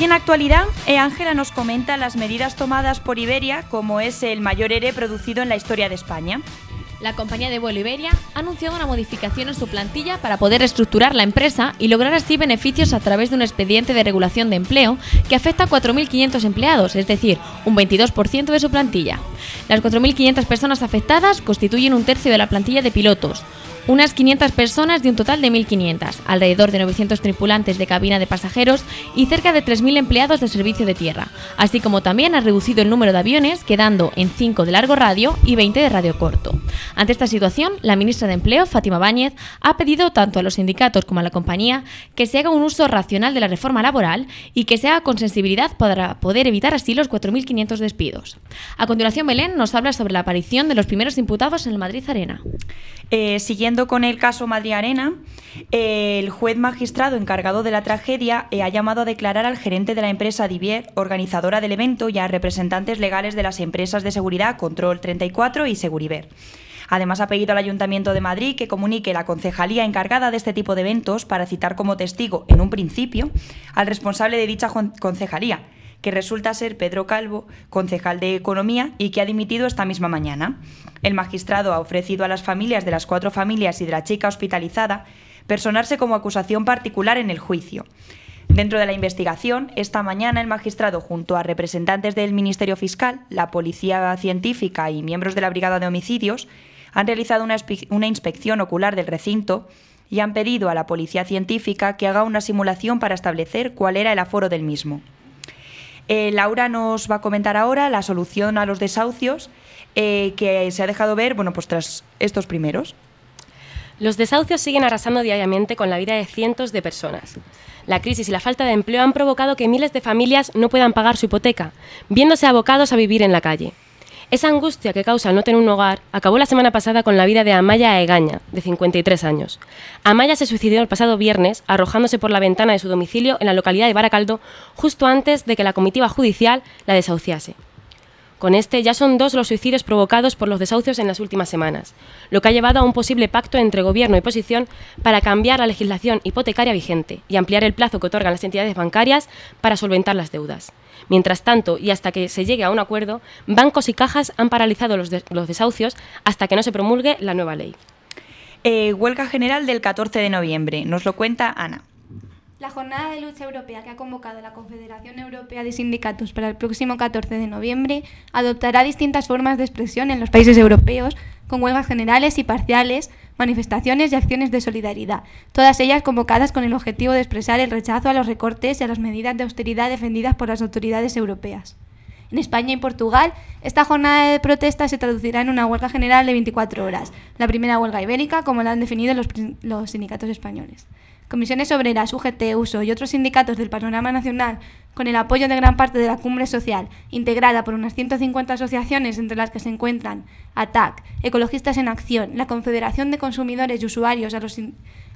Hoy en actualidad, e. Ángela nos comenta las medidas tomadas por Iberia, como es el mayor ERE producido en la historia de España. La compañía de vuelo Iberia ha anunciado una modificación en su plantilla para poder reestructurar la empresa y lograr así beneficios a través de un expediente de regulación de empleo que afecta a 4.500 empleados, es decir, un 22% de su plantilla. Las 4.500 personas afectadas constituyen un tercio de la plantilla de pilotos, unas 500 personas de un total de 1.500, alrededor de 900 tripulantes de cabina de pasajeros y cerca de 3.000 empleados de servicio de tierra, así como también ha reducido el número de aviones, quedando en 5 de largo radio y 20 de radio corto. Ante esta situación, la ministra de Empleo, Fátima Báñez, ha pedido tanto a los sindicatos como a la compañía que se haga un uso racional de la reforma laboral y que se haga con sensibilidad para poder evitar así los 4.500 despidos. A continuación, Belén nos habla sobre la aparición de los primeros imputados en el Madrid Arena. Eh, siguiendo con el caso Madrid Arena, el juez magistrado encargado de la tragedia eh, ha llamado a declarar al gerente de la empresa Divier, organizadora del evento, y a representantes legales de las empresas de seguridad Control 34 y Seguriver. Además, ha pedido al Ayuntamiento de Madrid que comunique la concejalía encargada de este tipo de eventos para citar como testigo, en un principio, al responsable de dicha con- concejalía, que resulta ser Pedro Calvo, concejal de Economía y que ha dimitido esta misma mañana. El magistrado ha ofrecido a las familias de las cuatro familias y de la chica hospitalizada personarse como acusación particular en el juicio. Dentro de la investigación, esta mañana el magistrado, junto a representantes del Ministerio Fiscal, la Policía Científica y miembros de la Brigada de Homicidios, han realizado una, una inspección ocular del recinto y han pedido a la Policía Científica que haga una simulación para establecer cuál era el aforo del mismo. Eh, Laura nos va a comentar ahora la solución a los desahucios eh, que se ha dejado ver bueno, pues tras estos primeros. Los desahucios siguen arrasando diariamente con la vida de cientos de personas. La crisis y la falta de empleo han provocado que miles de familias no puedan pagar su hipoteca, viéndose abocados a vivir en la calle. Esa angustia que causa el no tener un hogar acabó la semana pasada con la vida de Amaya Egaña, de 53 años. Amaya se suicidó el pasado viernes arrojándose por la ventana de su domicilio en la localidad de Baracaldo justo antes de que la comitiva judicial la desahuciase. Con este ya son dos los suicidios provocados por los desahucios en las últimas semanas, lo que ha llevado a un posible pacto entre gobierno y oposición para cambiar la legislación hipotecaria vigente y ampliar el plazo que otorgan las entidades bancarias para solventar las deudas. Mientras tanto, y hasta que se llegue a un acuerdo, bancos y cajas han paralizado los, los desahucios hasta que no se promulgue la nueva ley. Eh, huelga general del 14 de noviembre. Nos lo cuenta Ana. La jornada de lucha europea que ha convocado la Confederación Europea de Sindicatos para el próximo 14 de noviembre adoptará distintas formas de expresión en los países europeos, con huelgas generales y parciales, manifestaciones y acciones de solidaridad, todas ellas convocadas con el objetivo de expresar el rechazo a los recortes y a las medidas de austeridad defendidas por las autoridades europeas. En España y Portugal, esta jornada de protesta se traducirá en una huelga general de 24 horas, la primera huelga ibérica, como la han definido los, los sindicatos españoles. Comisiones Obreras, UGT, USO y otros sindicatos del panorama nacional, con el apoyo de gran parte de la cumbre social, integrada por unas 150 asociaciones entre las que se encuentran ATAC, Ecologistas en Acción, la Confederación de Consumidores y Usuarios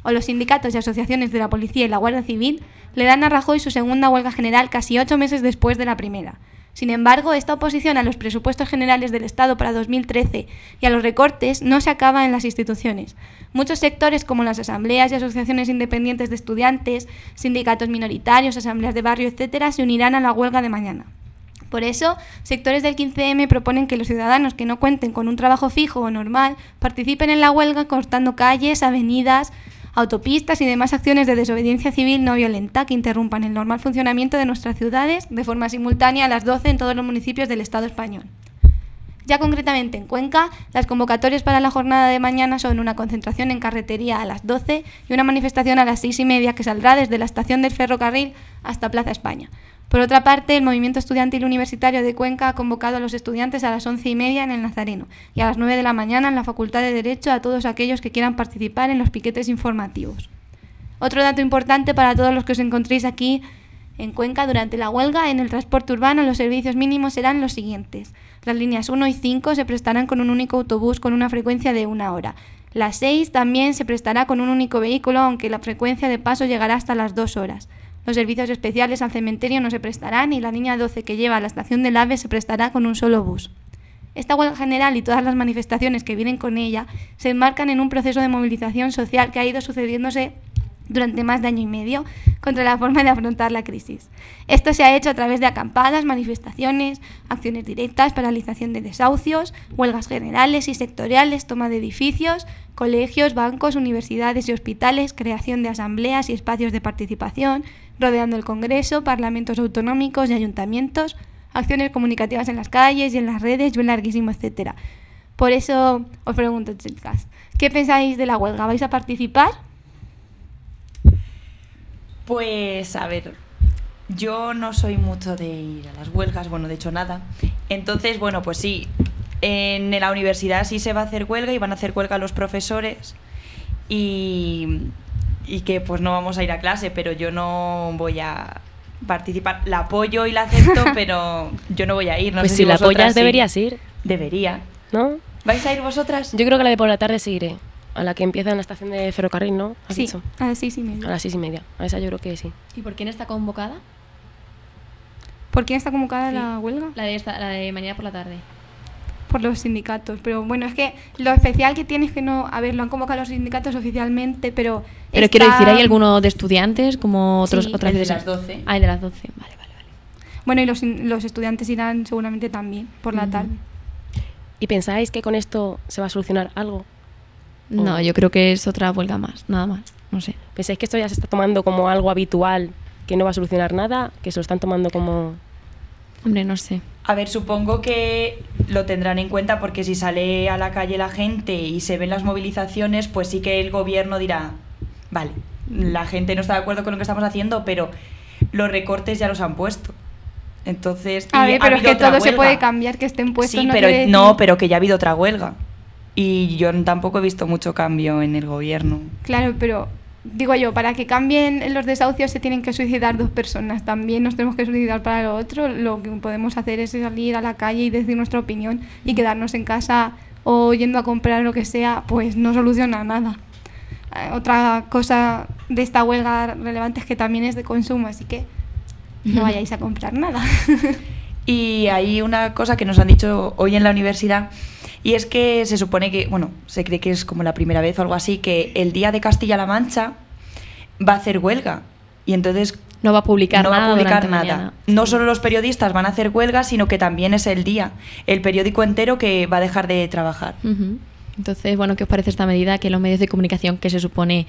o los sindicatos y asociaciones de la Policía y la Guardia Civil, le dan a Rajoy su segunda huelga general casi ocho meses después de la primera. Sin embargo, esta oposición a los presupuestos generales del Estado para 2013 y a los recortes no se acaba en las instituciones. Muchos sectores, como las asambleas y asociaciones independientes de estudiantes, sindicatos minoritarios, asambleas de barrio, etc., se unirán a la huelga de mañana. Por eso, sectores del 15M proponen que los ciudadanos que no cuenten con un trabajo fijo o normal participen en la huelga cortando calles, avenidas, autopistas y demás acciones de desobediencia civil no violenta que interrumpan el normal funcionamiento de nuestras ciudades de forma simultánea a las 12 en todos los municipios del Estado español. Ya concretamente en Cuenca, las convocatorias para la jornada de mañana son una concentración en carretería a las 12 y una manifestación a las 6 y media que saldrá desde la estación del ferrocarril hasta Plaza España. Por otra parte, el movimiento estudiantil universitario de Cuenca ha convocado a los estudiantes a las 11 y media en el Nazareno y a las 9 de la mañana en la Facultad de Derecho a todos aquellos que quieran participar en los piquetes informativos. Otro dato importante para todos los que os encontréis aquí en Cuenca durante la huelga, en el transporte urbano los servicios mínimos serán los siguientes. Las líneas 1 y 5 se prestarán con un único autobús con una frecuencia de una hora. La 6 también se prestará con un único vehículo, aunque la frecuencia de paso llegará hasta las 2 horas. Los servicios especiales al cementerio no se prestarán y la línea 12 que lleva a la estación del AVE se prestará con un solo bus. Esta huelga general y todas las manifestaciones que vienen con ella se enmarcan en un proceso de movilización social que ha ido sucediéndose durante más de año y medio contra la forma de afrontar la crisis. Esto se ha hecho a través de acampadas, manifestaciones, acciones directas, paralización de desahucios, huelgas generales y sectoriales, toma de edificios, colegios, bancos, universidades y hospitales, creación de asambleas y espacios de participación, rodeando el Congreso, parlamentos autonómicos y ayuntamientos, acciones comunicativas en las calles y en las redes y un larguísimo etcétera. Por eso os pregunto, chicas, ¿qué pensáis de la huelga? ¿Vais a participar? Pues a ver, yo no soy mucho de ir a las huelgas, bueno, de hecho nada. Entonces, bueno, pues sí, en la universidad sí se va a hacer huelga y van a hacer huelga los profesores y, y que pues no vamos a ir a clase, pero yo no voy a participar. La apoyo y la acepto, pero yo no voy a ir. No pues sé si la vosotras apoyas sí. deberías ir, Debería. ¿no? ¿Vais a ir vosotras? Yo creo que la de por la tarde seguiré. A la que empieza en la estación de ferrocarril, ¿no? ¿Has sí, dicho? a las seis y A media. las seis y media. A esa yo creo que sí. ¿Y por quién está convocada? ¿Por quién está convocada Sí. la huelga? La de, esta, la de mañana por la tarde. Por los sindicatos. Pero bueno, es que lo especial que tiene es que no. A ver, lo han convocado los sindicatos oficialmente, pero. Pero está- quiero decir, ¿hay alguno de estudiantes como otros, Sí, otras el de las 12. Ah, el de las 12. Vale, vale, vale. Bueno, y los, los estudiantes irán seguramente también por la tarde. ¿Y pensáis que con esto se va a solucionar algo? No, yo creo que es otra huelga más, nada más. No sé. ¿Pensáis que esto ya se está tomando como algo habitual, que no va a solucionar nada? ¿Que se lo están tomando como...? Hombre, no sé. A ver, supongo que lo tendrán en cuenta porque si sale a la calle la gente y se ven las movilizaciones, pues sí que el gobierno dirá, vale, la gente no está de acuerdo con lo que estamos haciendo, pero los recortes ya los han puesto. Entonces, A ver, ha pero es que todo se puede cambiar, que estén puestos. Sí, no pero no, pero que ya ha habido otra huelga. Y yo tampoco he visto mucho cambio en el gobierno. Claro, pero digo yo, para que cambien los desahucios se tienen que suicidar dos personas. También nos tenemos que suicidar para lo otro. Lo que podemos hacer es salir a la calle y decir nuestra opinión y quedarnos en casa o yendo a comprar lo que sea, pues no soluciona nada. Eh, otra cosa de esta huelga relevante es que también es de consumo, así que no vayáis a comprar nada. Y hay una cosa que nos han dicho hoy en la universidad y es que se supone que, bueno, se cree que es como la primera vez o algo así, que el día de Castilla-La Mancha va a hacer huelga. Y entonces No va a publicar no nada va a publicar nada. mañana. No solo los periodistas van a hacer huelga, sino que también es el día, el periódico entero que va a dejar de trabajar. Ujú. Entonces, bueno, ¿qué os parece esta medida que los medios de comunicación que se supone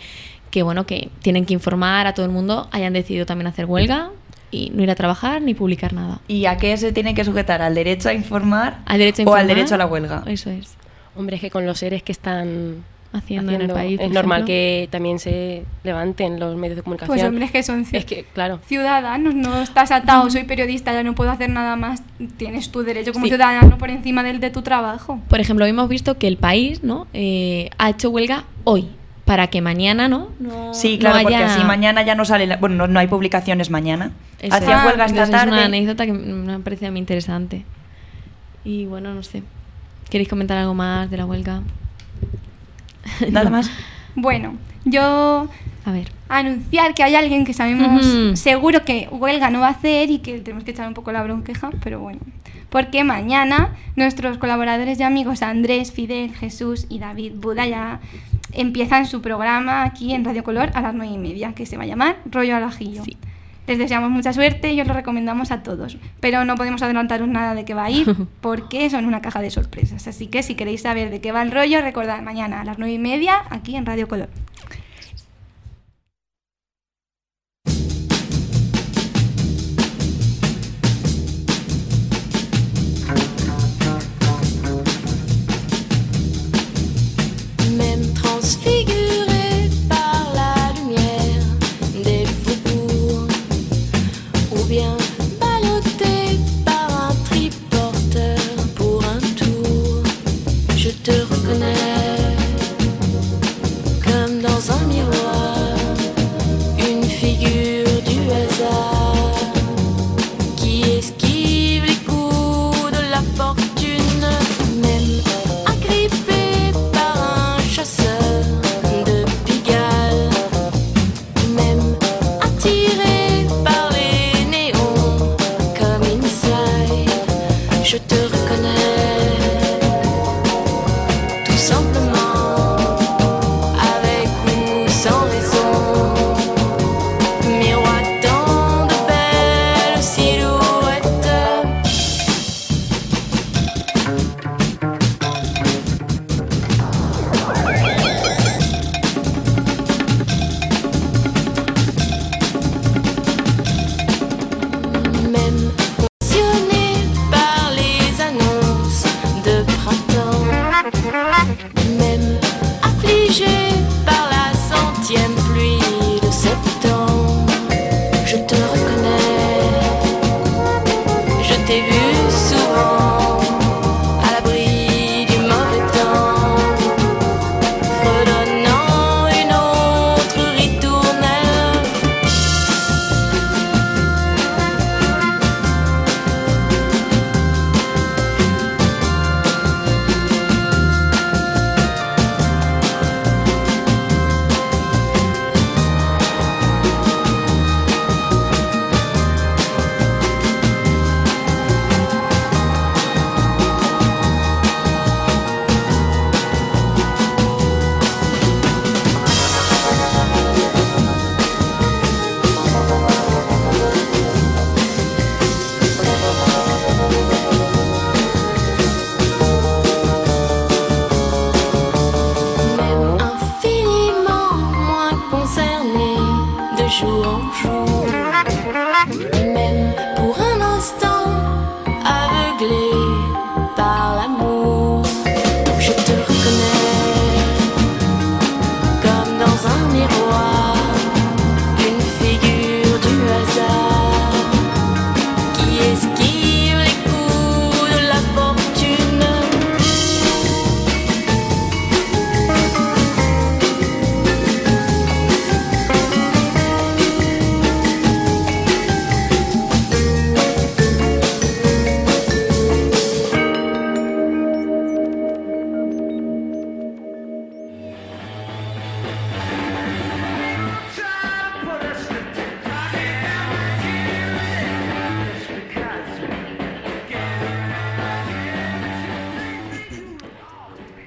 que bueno que tienen que informar a todo el mundo hayan decidido también hacer huelga y no ir a trabajar ni publicar nada? ¿Y a qué se tiene que sujetar? ¿Al derecho a informar, Al derecho a o al derecho a la huelga? Eso es. Hombre, es que con los seres que están Haciendo, en el país. es normal ejemplo. que también se levanten los medios de comunicación. Pues hombre, es que son ci- Es que, claro, ciudadanos, no estás atado, soy periodista, ya no puedo hacer nada más. Tienes tu derecho como Sí. ciudadano por encima del de tu trabajo. Por ejemplo, hoy hemos visto que el país ¿no? Eh, ha hecho huelga hoy para que mañana no, no Sí, no claro, porque así mañana ya no sale, la- bueno, no, no hay publicaciones mañana. Hacía Ah, huelga esta tarde. Es una anécdota que me parece mí interesante. Y bueno, no sé. ¿Queréis comentar algo más de la huelga? Nada No. más. Bueno, yo A ver. anunciar que hay alguien que sabemos Ujú. seguro que huelga no va a hacer y que tenemos que echar un poco la bronqueja, pero bueno. Porque mañana nuestros colaboradores y amigos Andrés, Fidel, Jesús y David Buda ya empiezan su programa aquí en Radio Color a las nueve y media, que se va a llamar Rollo al Ajillo. Sí. Les deseamos mucha suerte y os lo recomendamos a todos. Pero no podemos adelantaros nada de qué va a ir porque son una caja de sorpresas. Así que si queréis saber de qué va el rollo, recordad mañana a las nueve y media aquí en Radio Color.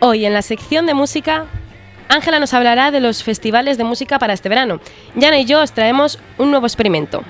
Hoy en la sección de música, Ángela nos hablará de los festivales de música para este verano. Yana y yo os traemos un nuevo experimento.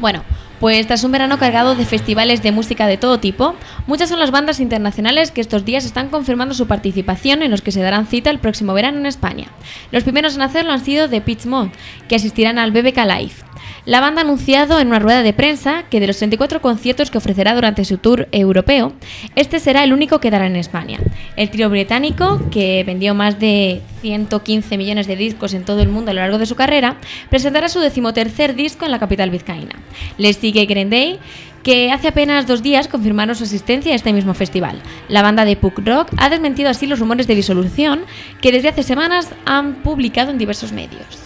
Bueno, pues tras un verano cargado de festivales de música de todo tipo, muchas son las bandas internacionales que estos días están confirmando su participación en los que se darán cita el próximo verano en España. Los primeros en hacerlo han sido The Pitch Mode, que asistirán al BBK Live. La banda ha anunciado en una rueda de prensa que de los 34 conciertos que ofrecerá durante su tour europeo, este será el único que dará en España. El trío británico, que vendió más de 115 millones de discos en todo el mundo a lo largo de su carrera, presentará su decimotercer disco en la capital vizcaína. Les sigue Green Day, que hace apenas dos días confirmaron su asistencia a este mismo festival. La banda de punk rock ha desmentido así los rumores de disolución que desde hace semanas han publicado en diversos medios.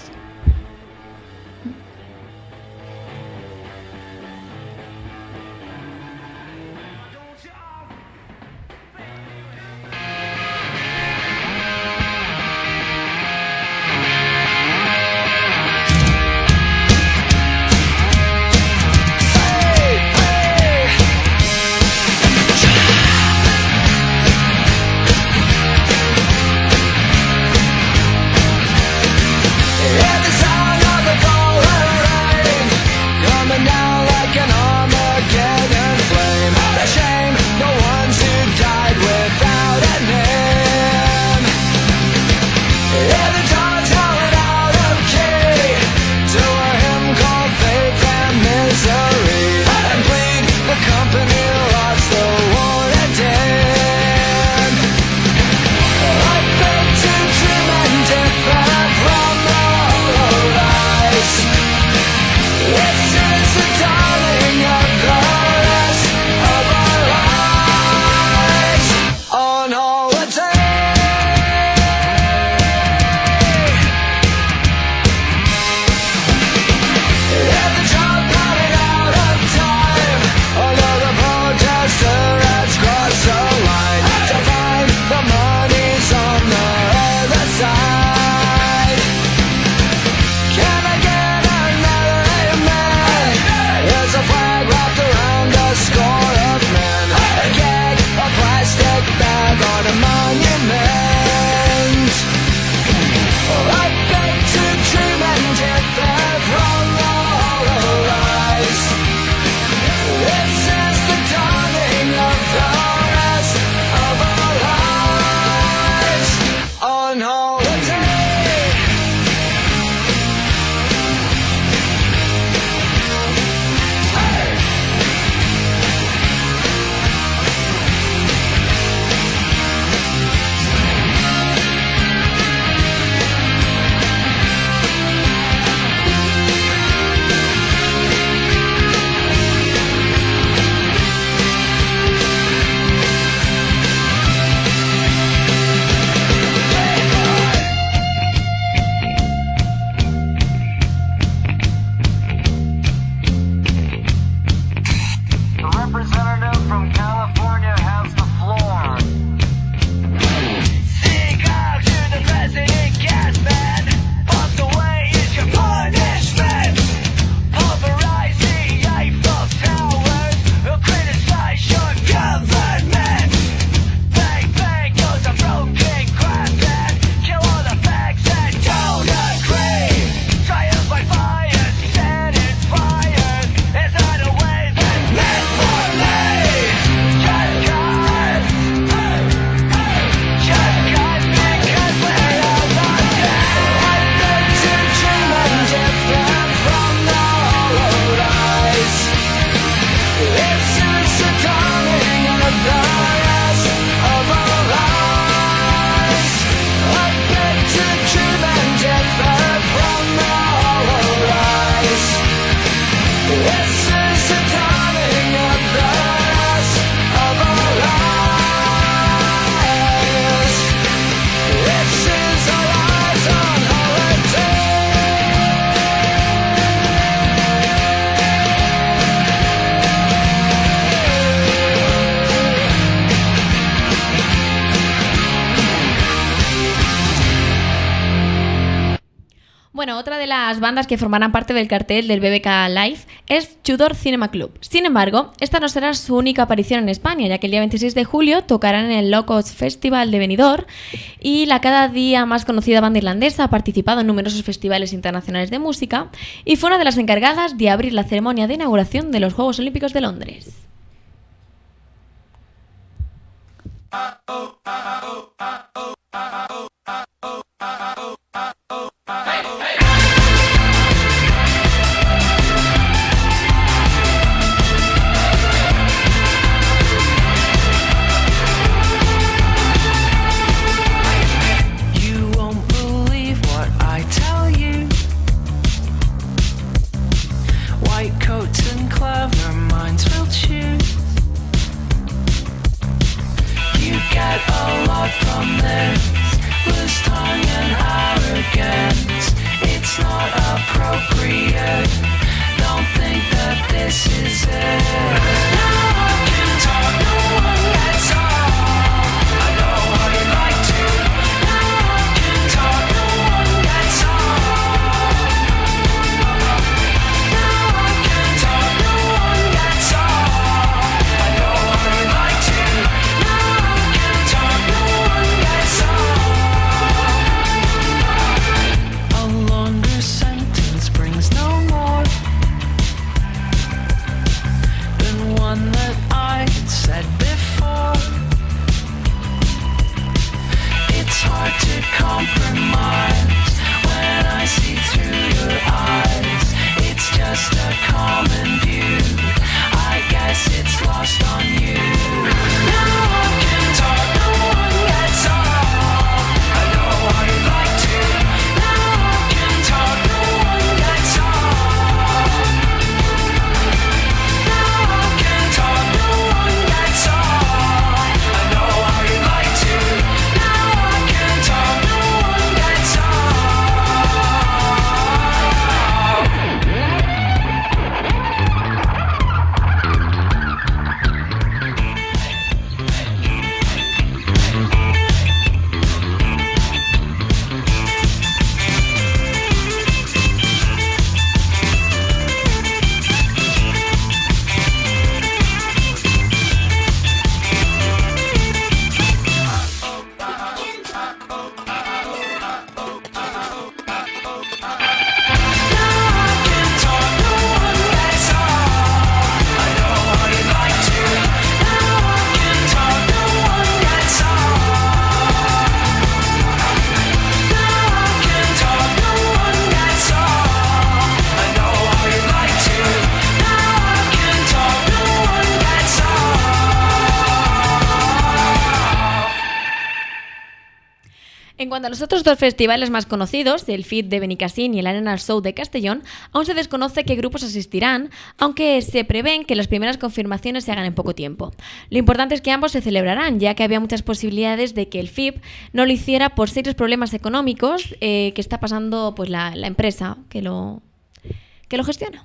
Las bandas que formarán parte del cartel del BBK Live es Tudor Cinema Club. Sin embargo, esta no será su única aparición en España, ya que el día 26 de julio tocarán en el Locos Festival de Benidorm y la cada día más conocida banda irlandesa ha participado en numerosos festivales internacionales de música y fue una de las encargadas de abrir la ceremonia de inauguración de los Juegos Olímpicos de Londres. Tongue and arrogance. It's not appropriate. Don't think that this is it. No cuanto a los otros dos festivales más conocidos, el FIT de Benicassin y el Arena Show de Castellón, aún se desconoce qué grupos asistirán, aunque se prevén que las primeras confirmaciones se hagan en poco tiempo. Lo importante es que ambos se celebrarán, ya que había muchas posibilidades de que el FIP no lo hiciera por serios problemas económicos eh, que está pasando pues, la, la empresa que lo, que lo gestiona.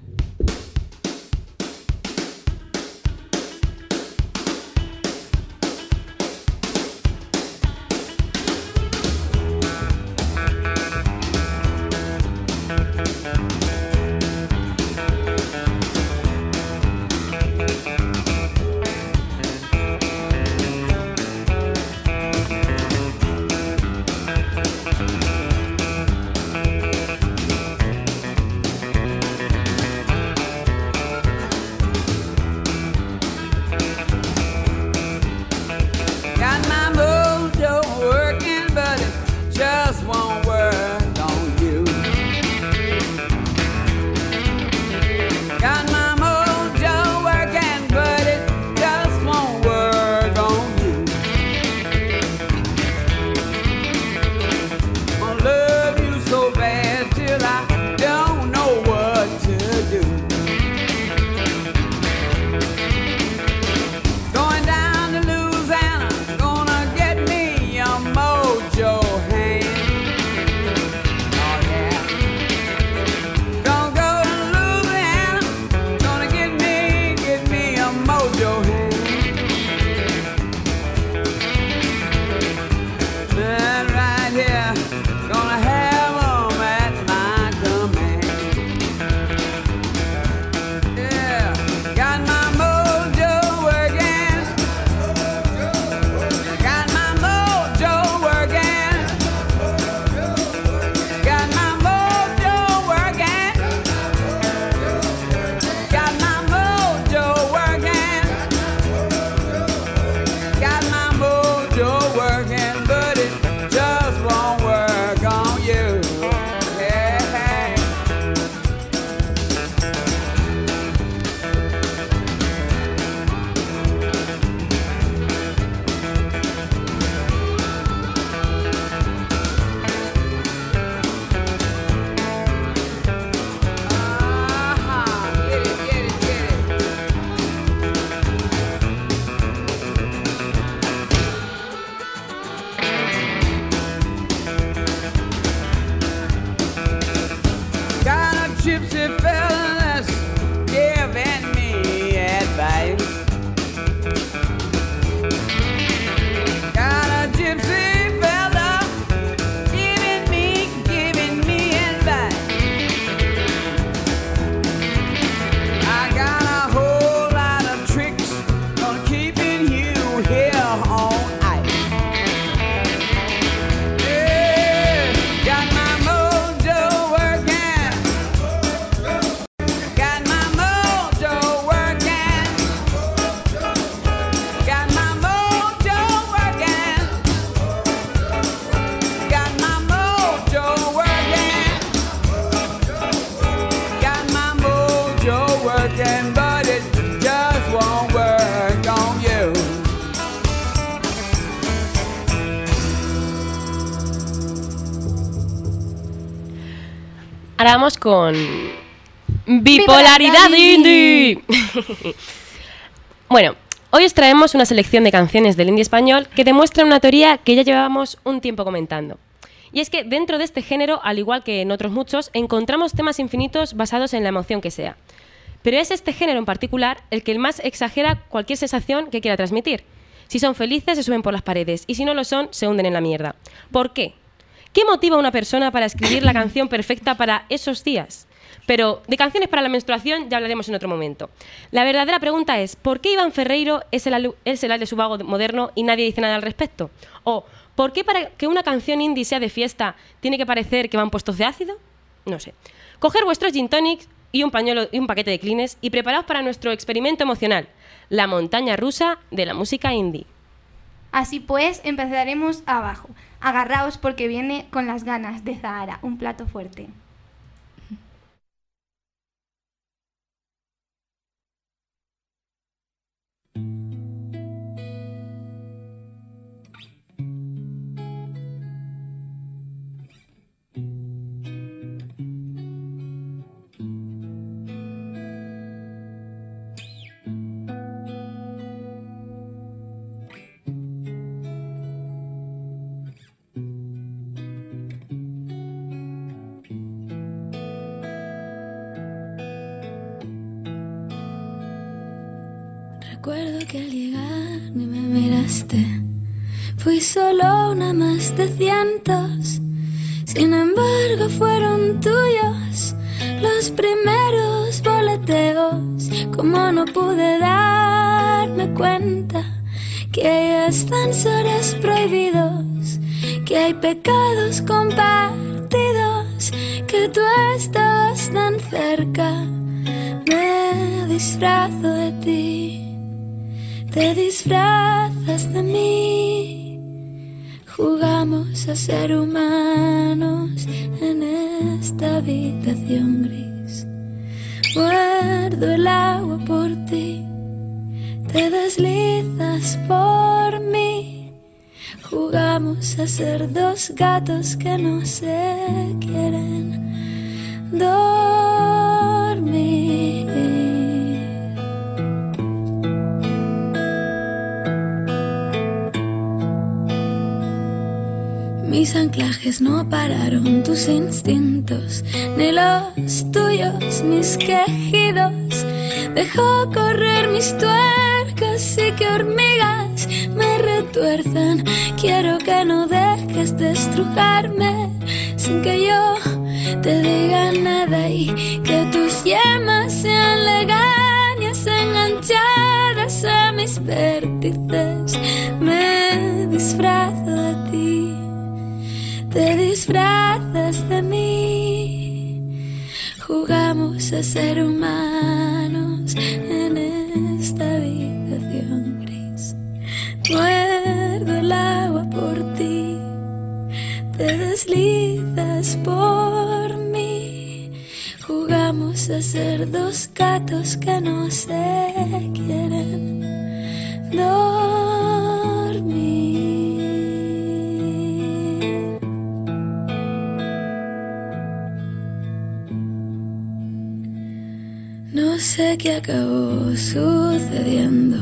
Vamos con bipolaridad Bipolaridad indie. bueno, hoy os traemos una selección de canciones del indie español que demuestra una teoría que ya llevábamos un tiempo comentando. Y es que dentro de este género, al igual que en otros muchos, encontramos temas infinitos basados en la emoción que sea. Pero es este género en particular el que más exagera cualquier sensación que quiera transmitir. Si son felices, se suben por las paredes, y si no lo son, se hunden en la mierda. ¿Por qué? ¿Qué motiva a una persona para escribir la canción perfecta para esos días? Pero de canciones para la menstruación ya hablaremos en otro momento. La verdadera pregunta es, ¿por qué Iván Ferreiro es el, es el de su vago moderno y nadie dice nada al respecto? ¿O por qué para que una canción indie sea de fiesta tiene que parecer que van puestos de ácido? No sé. Coger vuestros gin tonics y un pañuelo y un paquete de clines y preparaos para nuestro experimento emocional, la montaña rusa de la música indie. Así pues, empezaremos abajo. Agarraos porque viene con las ganas de Zahara, un plato fuerte. Fui solo una más de cientos. Sin embargo, fueron tuyos los primeros boleteos. Como no pude darme cuenta que hay ascensores prohibidos, que hay pecados compartidos, que tú estabas tan cerca. Me disfrazo de ti te disfrazas de mí. Jugamos a ser humanos en esta habitación gris. Muerdo el agua por ti, te deslizas por mí. Jugamos a ser dos gatos que no se quieren dormir. Mis anclajes no pararon tus instintos, ni los tuyos, mis quejidos. Dejó correr mis tuercas y que hormigas me retuerzan. Quiero que no dejes de estrujarme sin que yo te diga nada y que tus yemas sean legañas enganchadas a mis vértices. Me disfrazo de ti te disfrazas de mí. Jugamos a ser humanos en esta habitación gris. Muerdo el agua por ti, te deslizas por mí. Jugamos a ser dos gatos que no se quieren. No sé qué acabó sucediendo.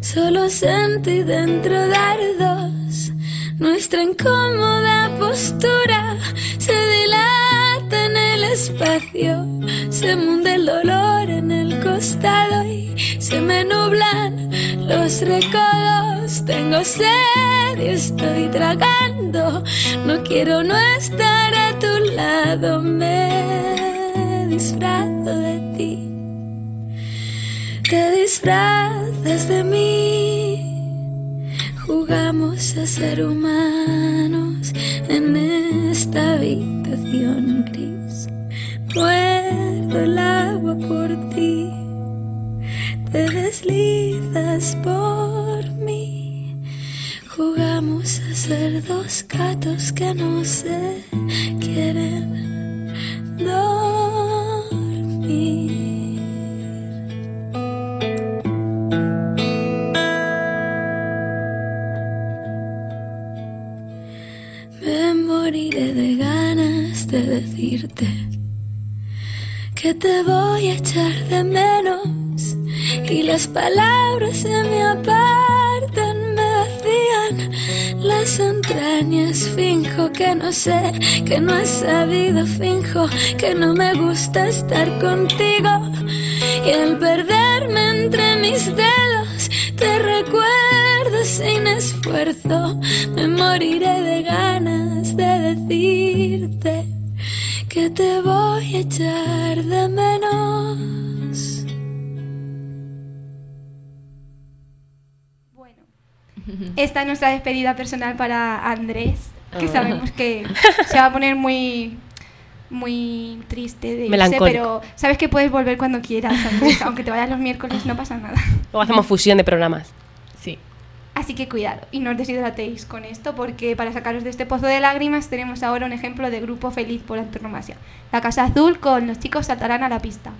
Solo sentí dentro dardos. Nuestra incómoda postura se dilata en el espacio. Se munde el dolor en el costado y se me nublan los recodos. Tengo sed y estoy tragando. No quiero no estar a tu lado. Me disfrazo Te disfrazas de mí. Jugamos a ser humanos en esta habitación gris. Muerdo el agua por ti. Te deslizas por mí. Jugamos a ser dos gatos que no se que te voy a echar de menos y las palabras se me apartan, me vacían las entrañas. Finjo que no sé, que no he sabido, finjo que no me gusta estar contigo y al perderme entre mis dedos te recuerdo sin esfuerzo, me moriré de ganas de decirte que te voy a echar de menos. Bueno, esta es nuestra despedida personal para Andrés, que Ah. sabemos que se va a poner muy muy triste de irse, Melancólico. pero sabes que puedes volver cuando quieras, Andrés, aunque te vayas los miércoles no pasa nada. Luego hacemos fusión de programas. Sí. Así que cuidado y no os deshidratéis con esto porque para sacaros de este pozo de lágrimas tenemos ahora un ejemplo de grupo feliz por antonomasia. La Casa Azul con los chicos saltarán a la pista.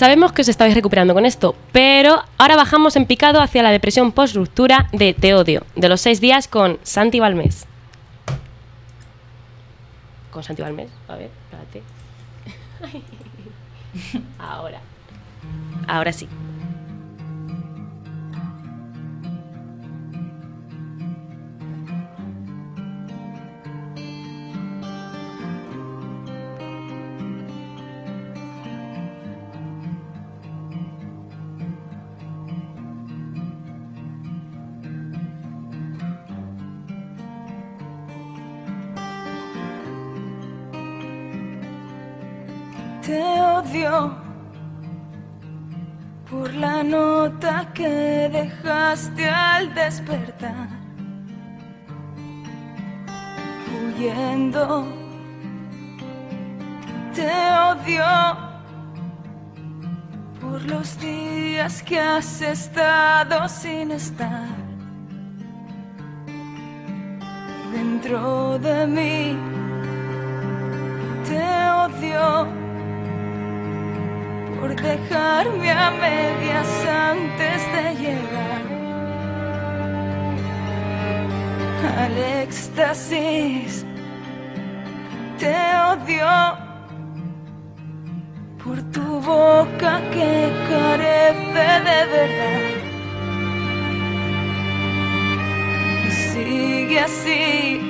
Sabemos que os estabais recuperando con esto, pero ahora bajamos en picado hacia la depresión post-ruptura de Te odio, de los seis días con Santi Balmés. Con Santi Balmés, a ver, espérate. Ahora. Ahora sí. Por la nota que dejaste al despertar, huyendo. Te odio por los días que has estado sin estar dentro de mí. Te odio por dejarme a medias antes de llegar al éxtasis. Te odio por tu boca que carece de verdad. Y sigue así.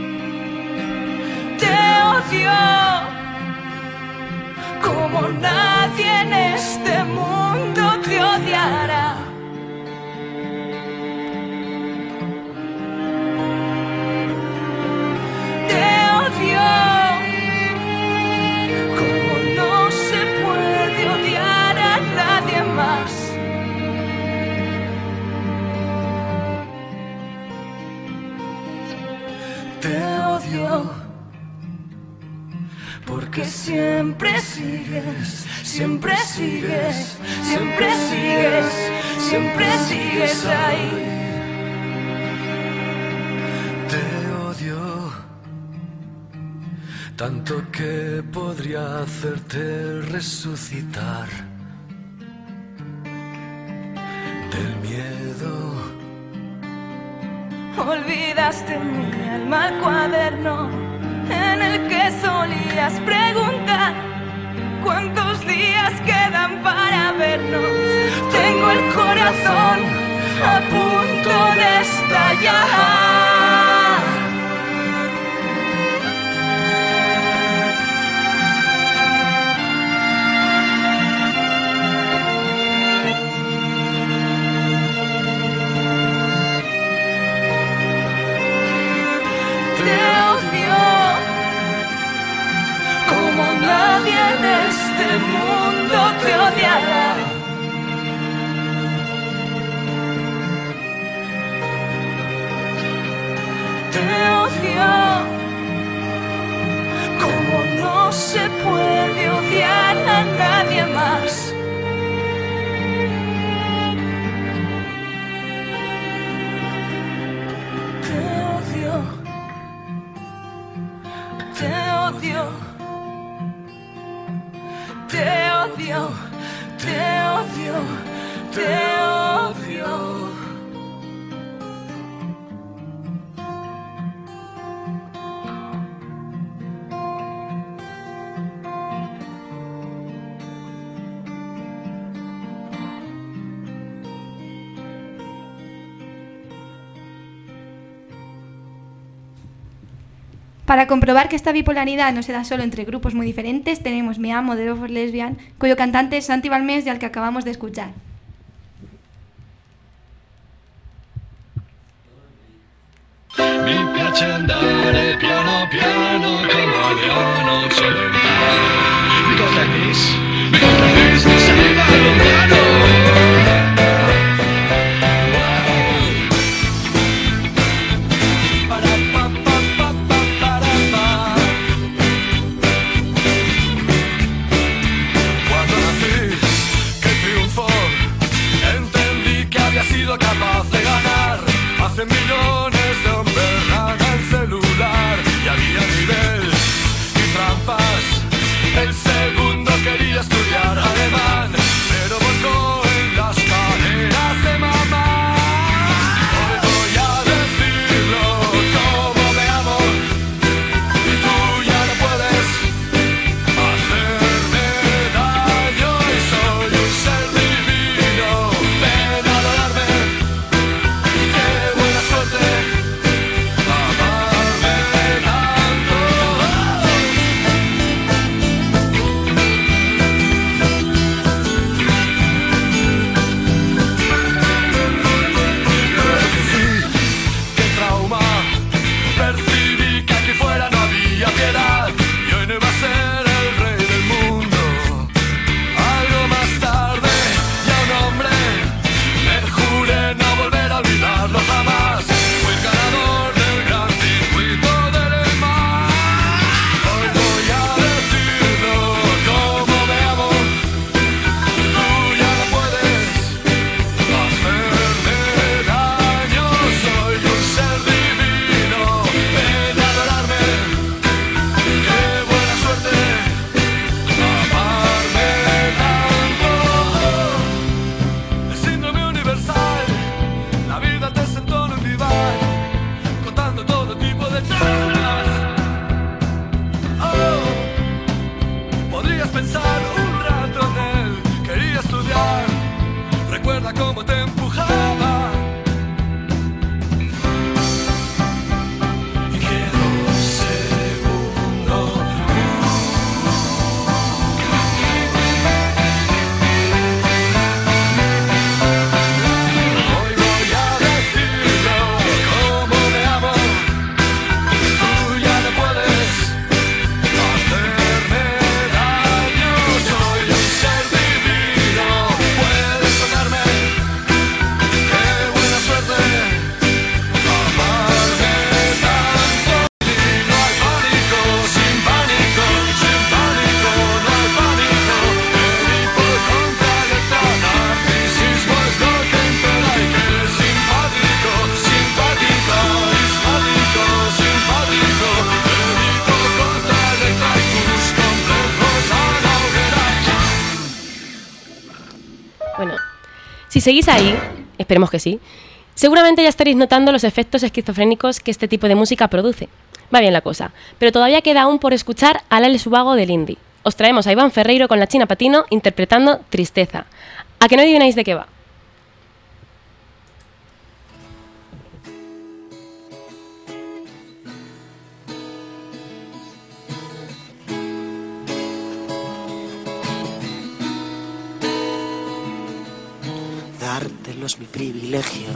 Te odio nadie en este mundo te odiará. Porque siempre sigues, siempre sigues, siempre sigues, siempre sigues ahí. Te odio tanto que podría hacerte resucitar del miedo. Olvidaste mi alma al cuaderno en el que solías preguntar cuántos días quedan para vernos. Tengo el corazón a punto de estallar. Para comprobar que esta bipolaridad no se da solo entre grupos muy diferentes, tenemos Me Amo de Lesbian, cuyo cantante es Santi Balmés y al que acabamos de escuchar. Si seguís ahí, esperemos que sí, seguramente ya estaréis notando los efectos esquizofrénicos que este tipo de música produce. Va bien la cosa, pero todavía queda aún por escuchar al Ale Subago del indie. Os traemos a Iván Ferreiro con la China Patino interpretando Tristeza. ¿A que no adivináis de qué va? Dártelo es mi privilegio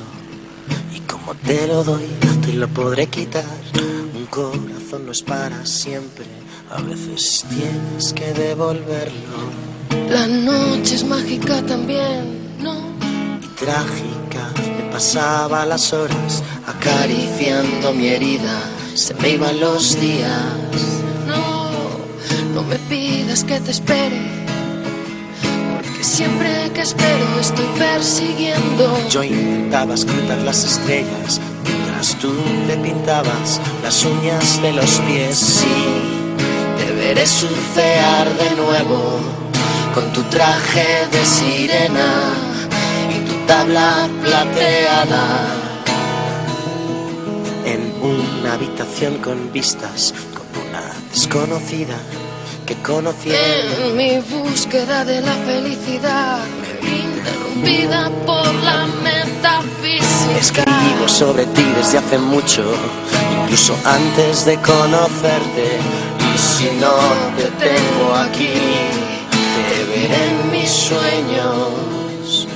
y como te lo doy, te lo podré quitar. Un corazón no es para siempre, a veces tienes que devolverlo. La noche es mágica también, ¿no? Y trágica, me pasaba las horas acariciando mi herida, se me iban los días. No, no me pidas que te espere. Siempre que espero estoy persiguiendo. Yo intentaba escrutar las estrellas mientras tú te pintabas las uñas de los pies. Sí, te veré surfear de nuevo con tu traje de sirena y tu tabla plateada. En una habitación con vistas con una desconocida que conociendo En mi búsqueda de la felicidad, interrumpida por la metafísica. Escribo sobre ti desde hace mucho, incluso antes de conocerte. Y si no te tengo aquí, te veré en mis sueños.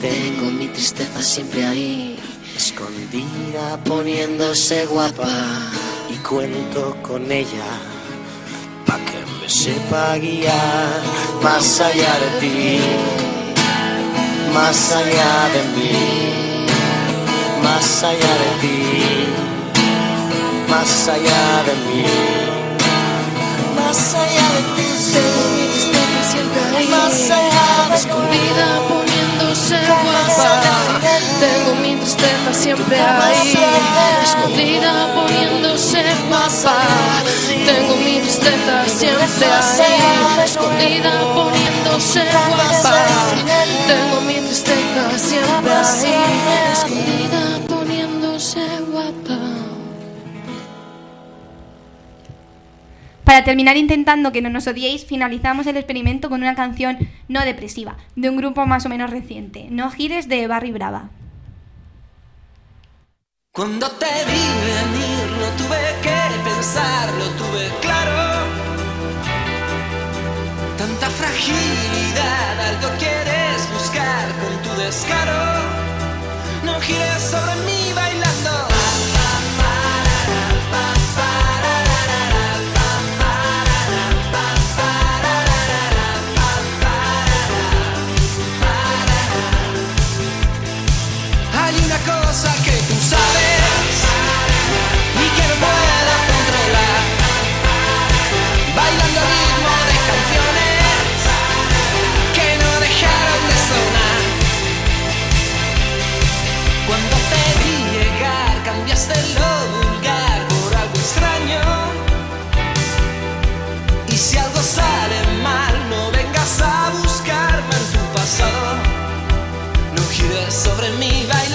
Tengo mi tristeza siempre ahí, escondida poniéndose guapa. Y cuento con ella, pa' que sepa guiar más allá de ti, más allá de mí más allá de ti, más allá de mí, más allá de ti, mi tristeza siempre ahí, más allá de Tengo mi tristeza siempre ahí, escondida poniéndose guapa. Tengo mi tristeza siempre ahí, escondida poniéndose guapa. Tengo mi tristeza siempre ahí, Para terminar intentando que no nos odiéis, finalizamos el experimento con una canción no depresiva, de un grupo más o menos reciente, No gires de Barry Brava. Cuando te vi venir no tuve que pensar, lo tuve claro. Tanta fragilidad, algo quieres buscar con tu descaro. No gires sobre mí de lo vulgar por algo extraño. Y si algo sale mal, no vengas a buscarme en tu pasado. No gires sobre mi baile.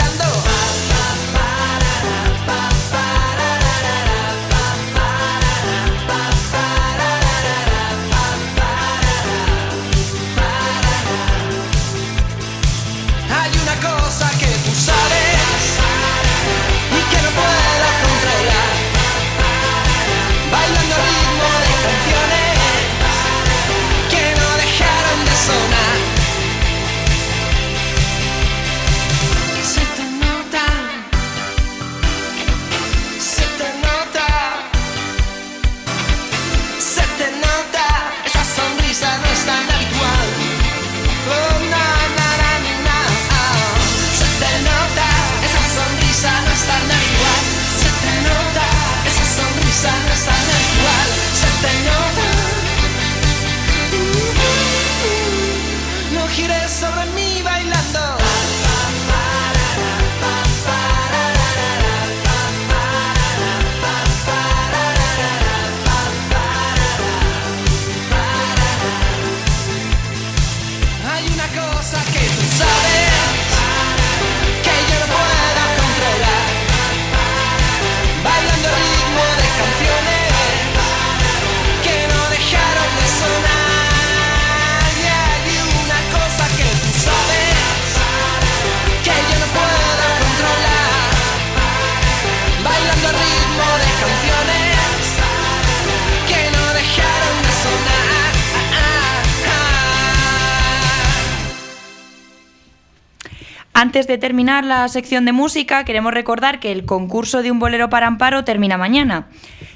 Antes de terminar la sección de música, queremos recordar que el concurso de un bolero para Amparo termina mañana.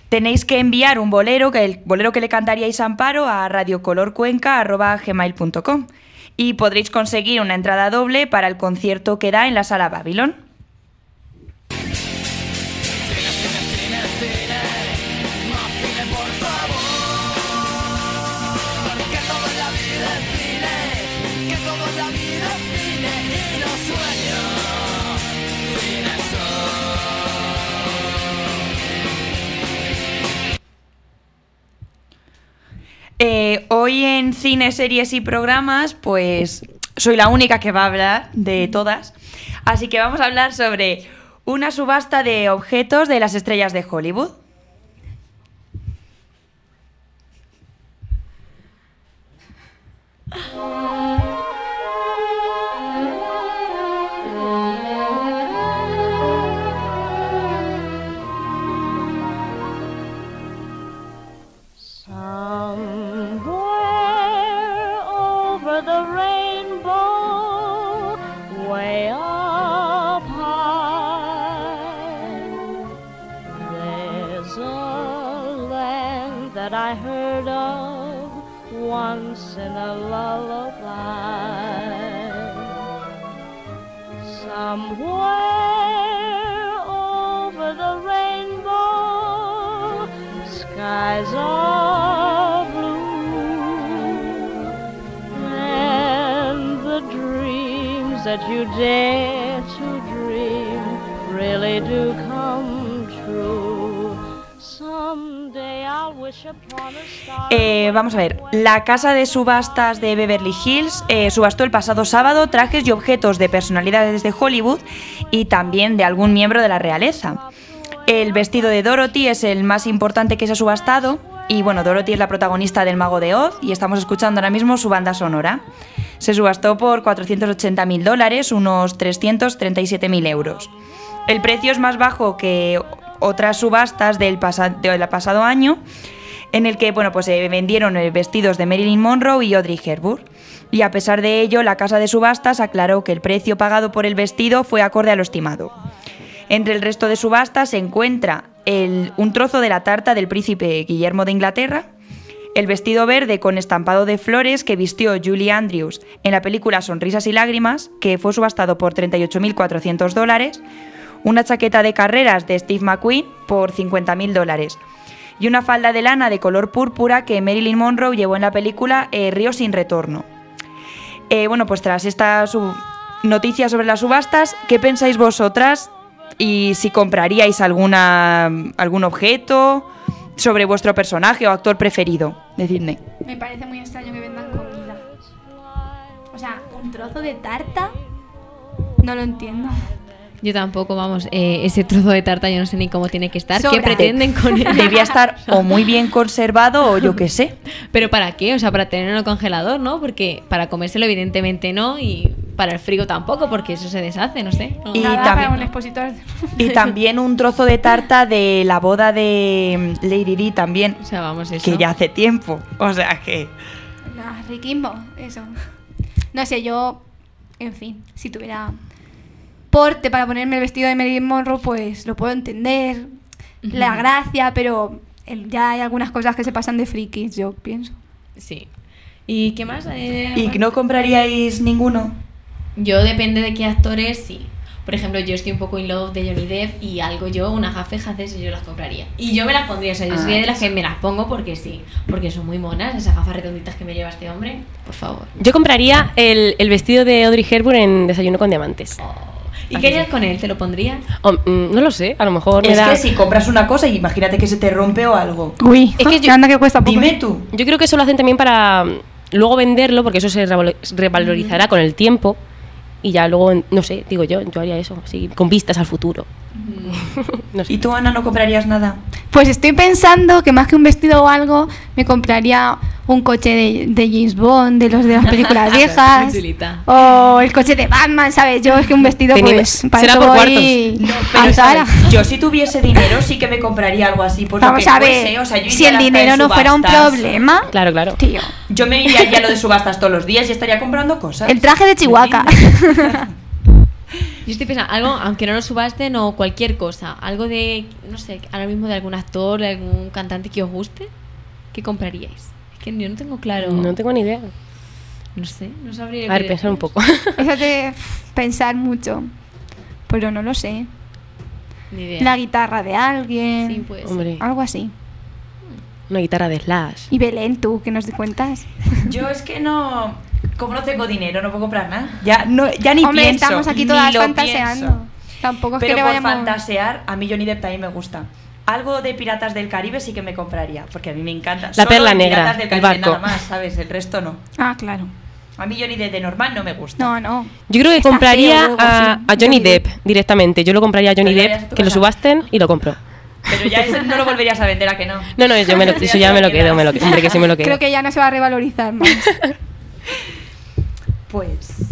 Tenéis que enviar un bolero, que el bolero que le cantaríais a Amparo, a radiocolorcuenca.gmail.com y podréis conseguir una entrada doble para el concierto que da en la sala Babylon. Eh, hoy en cine, series y programas, pues soy la única que va a hablar de todas. Así que vamos a hablar sobre una subasta de objetos de las estrellas de Hollywood. That I heard of once in a lullaby. Somewhere over the rainbow, skies are blue, and the dreams that you dare to dream really do Eh, vamos a ver, la casa de subastas de Beverly Hills eh, subastó el pasado sábado trajes y objetos de personalidades de Hollywood y también de algún miembro de la realeza. El vestido de Dorothy es el más importante que se ha subastado y bueno, Dorothy es la protagonista del Mago de Oz y estamos escuchando ahora mismo su banda sonora. Se subastó por 480 mil dólares, unos 337 mil euros. El precio es más bajo que otras subastas del pasado año, en el que bueno, pues, se vendieron eh, vestidos de Marilyn Monroe y Audrey Hepburn. Y a pesar de ello, la casa de subastas aclaró que el precio pagado por el vestido fue acorde a lo estimado. Entre el resto de subastas se encuentra el- un trozo de la tarta del príncipe Guillermo de Inglaterra, el vestido verde con estampado de flores que vistió Julie Andrews en la película Sonrisas y Lágrimas, que fue subastado por 38.400 dólares, una chaqueta de carreras de Steve McQueen por 50.000 dólares y una falda de lana de color púrpura que Marilyn Monroe llevó en la película eh, Río sin retorno. Eh, bueno, pues tras esta noticia sobre las subastas, ¿qué pensáis vosotras? Y si compraríais alguna, algún objeto sobre vuestro personaje o actor preferido. Decidme. Me parece muy extraño que vendan comida. O sea, un trozo de tarta. No lo entiendo. Yo tampoco, vamos, eh, ese trozo de tarta yo no sé ni cómo tiene que estar. Sobra. ¿Qué pretenden con él? Debía estar o muy bien conservado o yo qué sé. ¿Pero para qué? O sea, para tenerlo en el congelador, ¿no? Porque para comérselo evidentemente no y para el frigo tampoco porque eso se deshace, no sé. No. Y Nada también- para un expositor. Y también un trozo de tarta de la boda de mm, Lady Di también, O sea, vamos, eso. que ya hace tiempo. O sea que... Nah, riquismo, eso. No sé, yo, en fin, si tuviera porte para ponerme el vestido de Marilyn Monroe, pues lo puedo entender, la gracia, pero el- ya hay algunas cosas que se pasan de frikis, yo pienso. Sí. ¿Y qué más? Eh, ¿Y no compraríais ninguno? Yo depende de qué actores, sí. Por ejemplo, yo estoy un poco in love de Johnny Depp y algo yo, unas gafas de esas, yo las compraría. Y yo me las pondría, o sea, yo Ah, sería de las que me las pongo porque sí. Porque son muy monas, esas gafas redonditas que me lleva este hombre. Por favor. Yo compraría el, el vestido de Audrey Hepburn en Desayuno con Diamantes. ¿Y qué harías con él? ¿Te lo pondrías? Oh, mm, no lo sé, a lo mejor me Es da- que si compras una cosa y imagínate que se te rompe o algo. Uy, Es que yo- anda que cuesta poco. Dime tú. Yo creo que eso lo hacen también para mm, luego venderlo, porque eso se revalo- revalorizará con el tiempo. Y ya luego, no sé, digo yo, yo haría eso, así, con vistas al futuro. no sé. ¿Y tú, Ana, no comprarías nada? Pues estoy pensando que más que un vestido o algo, me compraría un coche de, de James Bond, de los de las películas viejas. Muy chulita. o el coche de Batman, ¿sabes? Yo es que un vestido, pues, para será por voy Pero. Yo si tuviese dinero sí que me compraría algo así. Por lo Vamos que a ver, fuese, o sea, yo si el dinero no fuera un problema, Claro, claro. tío. Yo me iría ya a lo de subastas todos los días y estaría comprando cosas. El traje de Chihuahua. Yo estoy pensando, algo, aunque no lo subasten o cualquier cosa, algo de, no sé, ahora mismo de algún actor, de algún cantante que os guste, ¿qué compraríais? Es que yo no tengo claro. No tengo ni idea. No sé, no sabría. A ver, pensar un poco. Eso de pensar mucho. Pero no lo sé. Ni idea. La guitarra de alguien. Sí, pues. Hombre, Algo así. una guitarra de Slash. Y Belén, tú, ¿qué nos cuentas? Yo es que no. Como no tengo dinero, no puedo comprar nada. Ya, no, ya ni Hombre, pienso. estamos aquí ni todas lo fantaseando. pienso. Tampoco es Pero que le por vayamos... fantasear, a mí Johnny Depp también me gusta. Algo de Piratas del Caribe sí que me compraría, porque a mí me encanta. La Solo perla negra, Piratas del el barco. nada más, ¿sabes? El resto no. Ah, claro. A mí Johnny Depp de normal no me gusta. No, no. Yo creo que Está compraría feo a, a Johnny Depp directamente. Yo lo compraría a Johnny Pero Depp, que lo subasten y lo compro. Pero ya eso no lo volverías a vender, ¿a que no? No, no, yo me lo, eso ya me lo quedo, me lo, hombre, que sí me lo quedo. Creo que ya no se va a revalorizar más. Pues.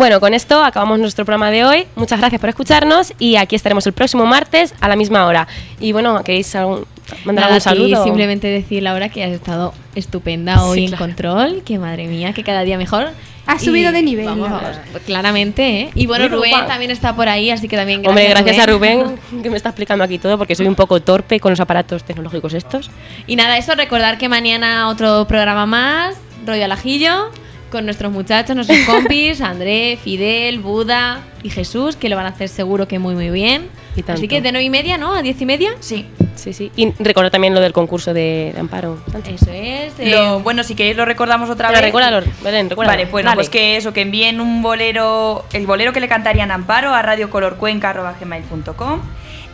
Bueno, con esto acabamos nuestro programa de hoy. Muchas gracias por escucharnos y aquí estaremos el próximo martes a la misma hora. Y bueno, ¿queréis algún- mandar Nada, algún saludo? sí, simplemente decir, Laura, que has estado estupenda hoy Sí, en claro. control, que madre mía, que cada día mejor. Has Y subido de nivel, Vamos, vamos, claramente, ¿eh? Y bueno, Rubén también está por ahí, así que también Hombre, gracias a Rubén que me está explicando aquí todo porque soy un poco torpe con los aparatos tecnológicos estos. Y nada, eso, recordar que mañana otro programa más, rollo al ajillo, con nuestros muchachos, nuestros compis, André, Fidel, Buda y Jesús, que lo van a hacer seguro que muy, muy bien. Y. Así que de nueve y media, ¿no? A diez y media. Sí. Sí, sí. Y recordar también lo del concurso de, de Amparo. Eso es. eh, Lo, bueno, si queréis lo recordamos otra vez. recuérdalo, Belén, recuérdalo. Vale, bueno, Dale. pues que eso, que envíen un bolero, el bolero que le cantarían a Amparo a radiocolorcuenca.gmail.com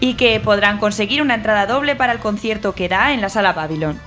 y que podrán conseguir una entrada doble para el concierto que da en la sala Babylon.